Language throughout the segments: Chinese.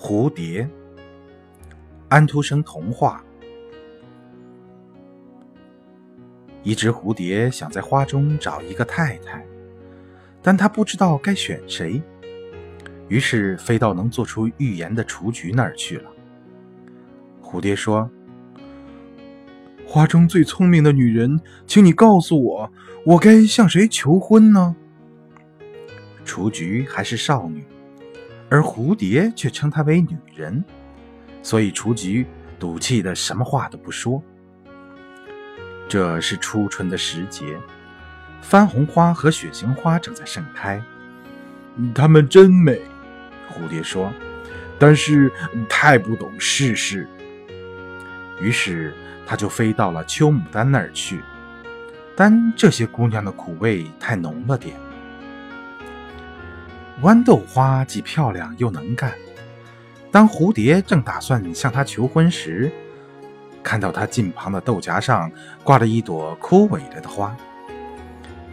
蝴蝶，安徒生童话。一只蝴蝶想在花中找一个太太，但它不知道该选谁，于是飞到能做出预言的雏菊那儿去了。蝴蝶说：“花中最聪明的女人，请你告诉我，我该向谁求婚呢？”雏菊还是少女，而蝴蝶却称她为女人，所以雏菊赌气的什么话都不说。这是初春的时节，番红花和雪形花正在盛开，它们真美，蝴蝶说，但是太不懂世事。于是，它就飞到了秋牡丹那儿去，但这些姑娘的苦味太浓了点。豌豆花既漂亮又能干。当蝴蝶正打算向她求婚时，看到她近旁的豆荚上挂着一朵枯萎了的花。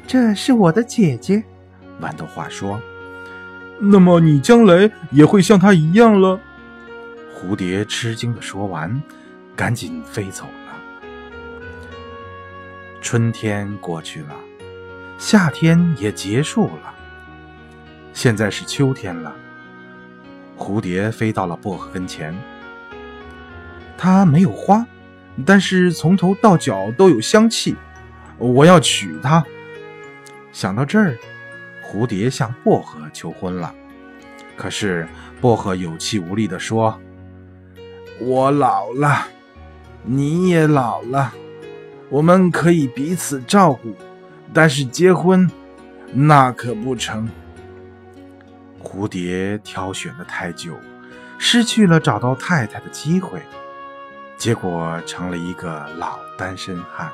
这是我的姐姐，豌豆花说。那么你将来也会像她一样了？蝴蝶吃惊的说完，赶紧飞走了。春天过去了，夏天也结束了。现在是秋天了，蝴蝶飞到了薄荷跟前。它没有花，但是从头到脚都有香气。我要娶她。想到这儿，蝴蝶向薄荷求婚了。可是薄荷有气无力地说：“我老了，你也老了，我们可以彼此照顾，但是结婚，那可不成。”蝴蝶挑选的太久，失去了找到太太的机会，结果成了一个老单身汉。